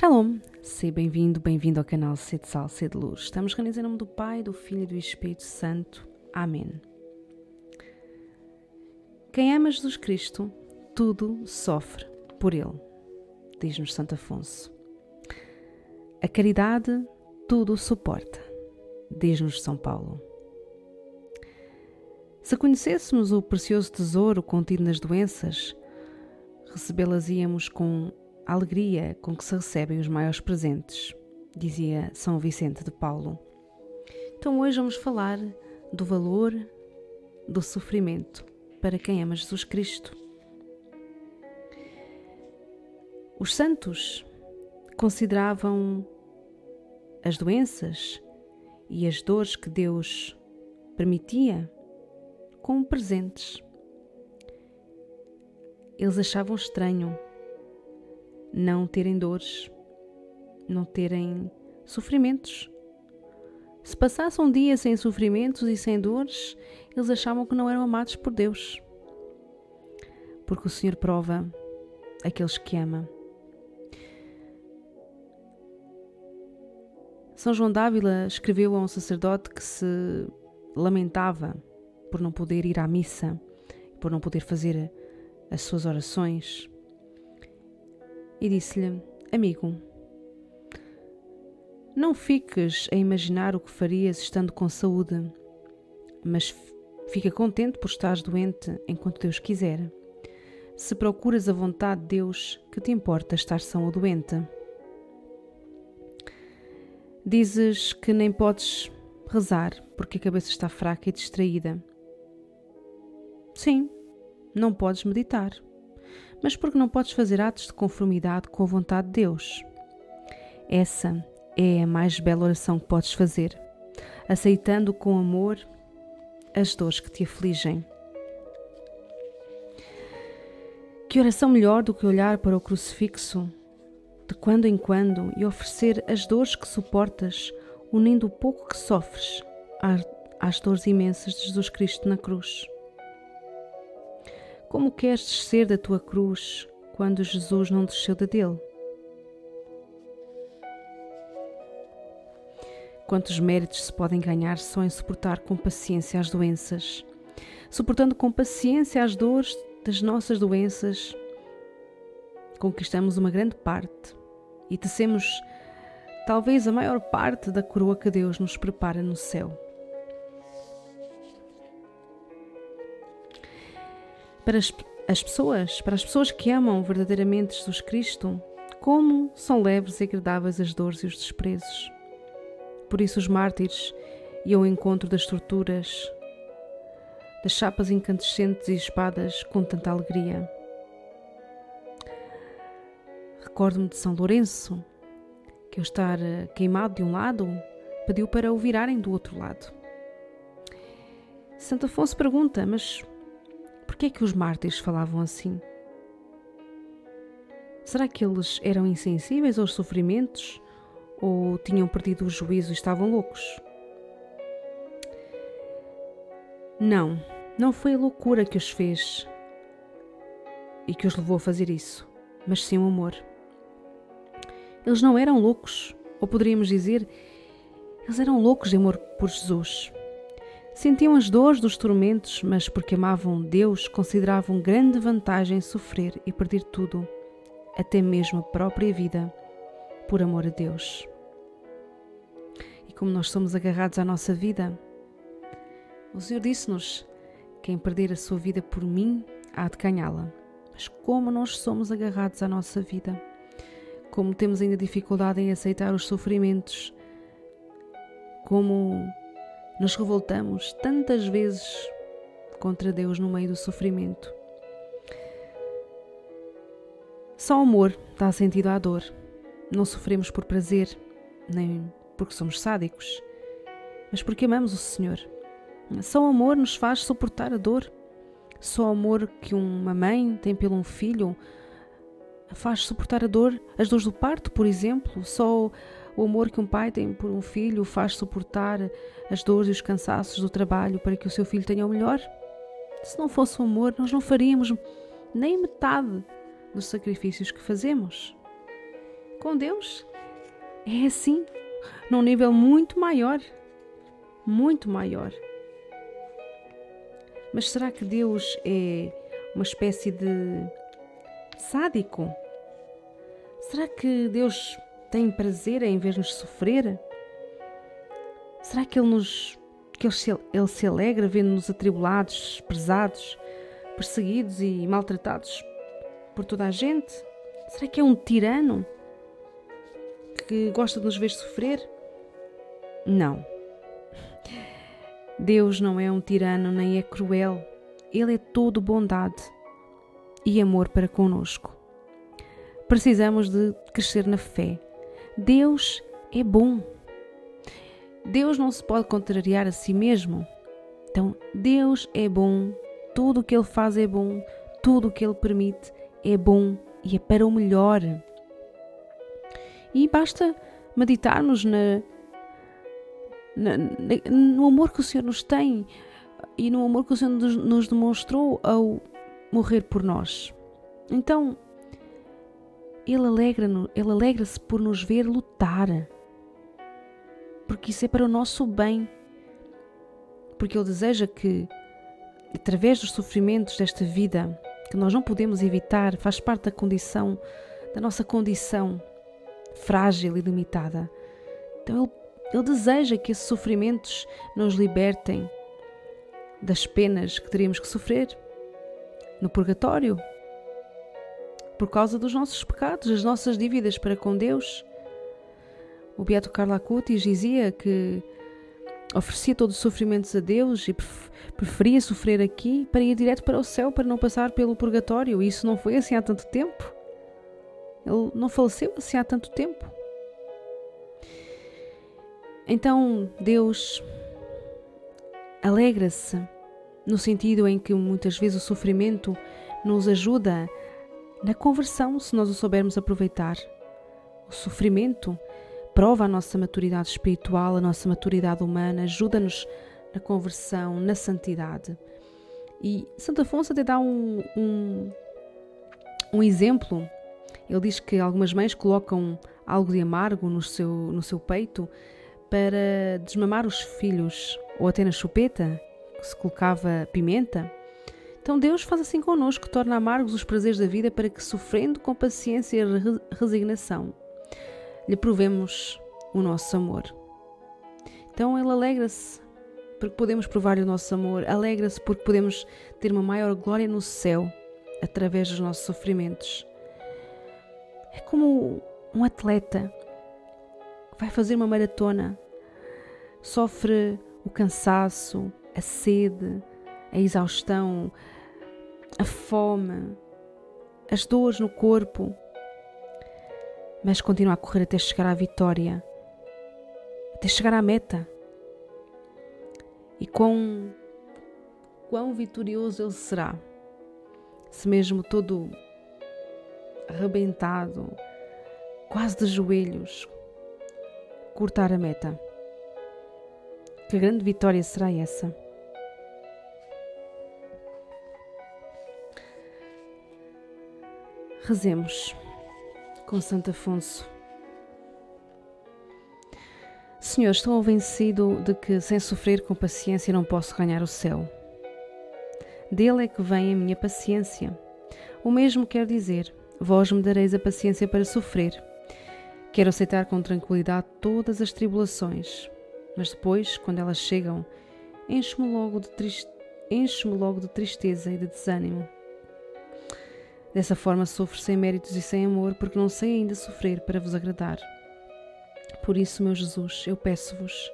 Shalom, seja bem-vindo, bem-vindo ao canal Sede Sal, Sede Luz. Estamos reunidos em nome do Pai, do Filho e do Espírito Santo. Amém. Quem ama Jesus Cristo, tudo sofre por Ele, diz-nos Santo Afonso. A caridade tudo suporta, diz-nos São Paulo. Se conhecêssemos o precioso tesouro contido nas doenças, recebê-las-íamos com alegria com que se recebem os maiores presentes, dizia São Vicente de Paulo. Então hoje vamos falar do valor do sofrimento para quem ama Jesus Cristo. Os santos consideravam as doenças e as dores que Deus permitia como presentes. Eles achavam estranho não terem dores, não terem sofrimentos. Se passassem um dia sem sofrimentos e sem dores, eles achavam que não eram amados por Deus. Porque o Senhor prova aqueles que ama. São João Dávila escreveu a um sacerdote que se lamentava por não poder ir à missa, por não poder fazer as suas orações, e disse-lhe: Amigo, não fiques a imaginar o que farias estando com saúde, mas fica contente por estares doente enquanto Deus quiser. Se procuras a vontade de Deus, que te importa estar são ou doente? Dizes que nem podes rezar porque a cabeça está fraca e distraída. Sim, não podes meditar mas porque não podes fazer atos de conformidade com a vontade de Deus. Essa é a mais bela oração que podes fazer, aceitando com amor as dores que te afligem. Que oração melhor do que olhar para o crucifixo de quando em quando e oferecer as dores que suportas, unindo o pouco que sofres às dores imensas de Jesus Cristo na cruz. Como queres descer da tua cruz quando Jesus não desceu da dele? Quantos méritos se podem ganhar só em suportar com paciência as doenças? Suportando com paciência as dores das nossas doenças, conquistamos uma grande parte e tecemos talvez a maior parte da coroa que Deus nos prepara no céu. Para as, as pessoas, para as pessoas que amam verdadeiramente Jesus Cristo, como são leves e agradáveis as dores e os desprezos. Por isso os mártires iam ao encontro das torturas, das chapas incandescentes e espadas com tanta alegria. Recordo-me de São Lourenço, que ao estar eh, queimado de um lado, pediu para o virarem do outro lado. Santo Afonso pergunta: Mas que é que os mártires falavam assim? Será que eles eram insensíveis aos sofrimentos ou tinham perdido o juízo e estavam loucos? Não, não foi a loucura que os fez e que os levou a fazer isso, mas sim o amor. Eles não eram loucos, ou poderíamos dizer, eles eram loucos de amor por Jesus. Sentiam as dores dos tormentos, mas porque amavam Deus, consideravam grande vantagem sofrer e perder tudo, até mesmo a própria vida, por amor a Deus. E como nós somos agarrados à nossa vida, o Senhor disse-nos: quem perder a sua vida por mim, há de ganhá-la. Mas como nós somos agarrados à nossa vida, como temos ainda dificuldade em aceitar os sofrimentos, como nos revoltamos tantas vezes contra Deus no meio do sofrimento. Só o amor dá sentido à dor. Não sofremos por prazer, nem porque somos sádicos, mas porque amamos o Senhor. Só o amor nos faz suportar a dor. Só o amor que uma mãe tem pelo um filho faz suportar a dor, as dores do parto, por exemplo. Só o amor que um pai tem por um filho faz suportar as dores e os cansaços do trabalho para que o seu filho tenha o melhor? Se não fosse o amor, nós não faríamos nem metade dos sacrifícios que fazemos. com Deus é assim, num nível muito maior. Muito maior. Mas será que Deus é uma espécie de sádico? Será que Deus tem prazer em ver-nos sofrer? Será que Ele nos que ele se, ele se alegra vendo-nos atribulados, pesados, perseguidos e maltratados por toda a gente? Será que é um tirano que gosta de nos ver sofrer? Não. Deus não é um tirano nem é cruel. Ele é todo bondade e amor para conosco. Precisamos de crescer na fé. Deus é bom. Deus não se pode contrariar a si mesmo. Então, Deus é bom, tudo o que Ele faz é bom, tudo o que Ele permite é bom e é para o melhor. E basta meditarmos na, na, no amor que o Senhor nos tem e no amor que o Senhor nos, nos demonstrou ao morrer por nós. Então, Ele alegra-se alegra por nos ver lutar porque isso é para o nosso bem. Porque Ele deseja que, através dos sofrimentos desta vida, que nós não podemos evitar, faz parte da condição, da nossa condição frágil e limitada. Então Ele, ele deseja que esses sofrimentos nos libertem das penas que teríamos que sofrer no purgatório, por causa dos nossos pecados, das nossas dívidas para com Deus. O Beato Carlo Acutis dizia que oferecia todos os sofrimentos a Deus e preferia sofrer aqui para ir direto para o céu, para não passar pelo purgatório. E isso não foi assim há tanto tempo. Ele não faleceu assim há tanto tempo. Então Deus alegra-se no sentido em que muitas vezes o sofrimento nos ajuda na conversão, se nós o soubermos aproveitar. O sofrimento prova a nossa maturidade espiritual, a nossa maturidade humana, ajuda-nos na conversão, na santidade. E Santo Afonso até dá um, um, um exemplo. Ele diz que algumas mães colocam algo de amargo no seu, no seu peito para desmamar os filhos, ou até na chupeta, que se colocava pimenta. Então Deus faz assim connosco, torna amargos os prazeres da vida para que, sofrendo com paciência e resignação, lhe provemos o nosso amor. Então ele alegra-se porque podemos provar-lhe o nosso amor, alegra-se porque podemos ter uma maior glória no céu através dos nossos sofrimentos. É como um atleta que vai fazer uma maratona, sofre o cansaço, a sede, a exaustão, a fome, as dores no corpo, mas continua a correr até chegar à vitória, até chegar à meta. E quão, quão vitorioso ele será, se mesmo todo arrebentado, quase de joelhos, cortar a meta. Que grande vitória será essa? Rezemos com Santo Afonso. Senhor, estou convencido de que sem sofrer com paciência não posso ganhar o céu. Dele é que vem a minha paciência. O mesmo quer dizer, vós me dareis a paciência para sofrer. Quero aceitar com tranquilidade todas as tribulações, mas depois, quando elas chegam, encho-me logo, encho logo de tristeza e de desânimo. Dessa forma sofro sem méritos e sem amor, porque não sei ainda sofrer para vos agradar. Por isso, meu Jesus, eu peço-vos,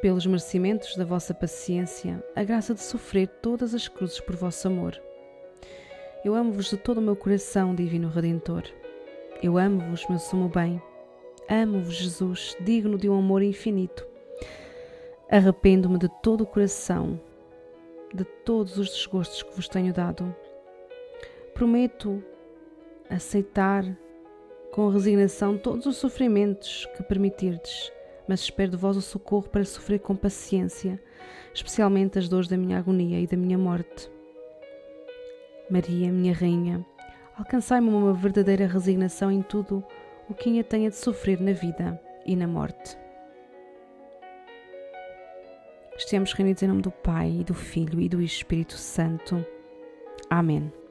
pelos merecimentos da vossa paciência, a graça de sofrer todas as cruzes por vosso amor. Eu amo-vos de todo o meu coração, Divino Redentor. Eu amo-vos, meu sumo bem. Amo-vos, Jesus, digno de um amor infinito. Arrependo-me de todo o coração de todos os desgostos que vos tenho dado Prometo aceitar com resignação todos os sofrimentos que permitirdes, mas espero de vós o socorro para sofrer com paciência, especialmente as dores da minha agonia e da minha morte. Maria, minha Rainha, alcançai-me uma verdadeira resignação em tudo o que ainda tenha de sofrer na vida e na morte. Estamos reunidos em nome do Pai, e do Filho e do Espírito Santo. Amém.